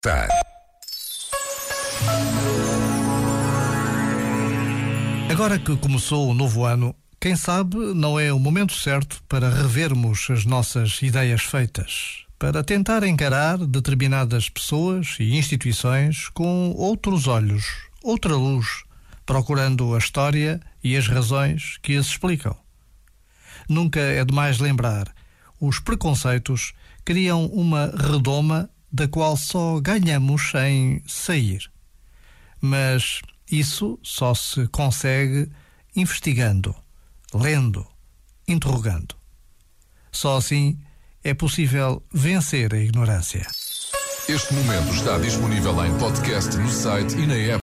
Tá. Agora que começou o novo ano, quem sabe não é o momento certo para revermos as nossas ideias feitas, para tentar encarar determinadas pessoas e instituições com outros olhos, outra luz, procurando a história e as razões que as explicam. Nunca é demais lembrar, os preconceitos criam uma redoma da qual só ganhamos em sair. Mas isso só se consegue investigando, lendo, interrogando. Só assim é possível vencer a ignorância. Este momento está disponível em podcast no site e na app.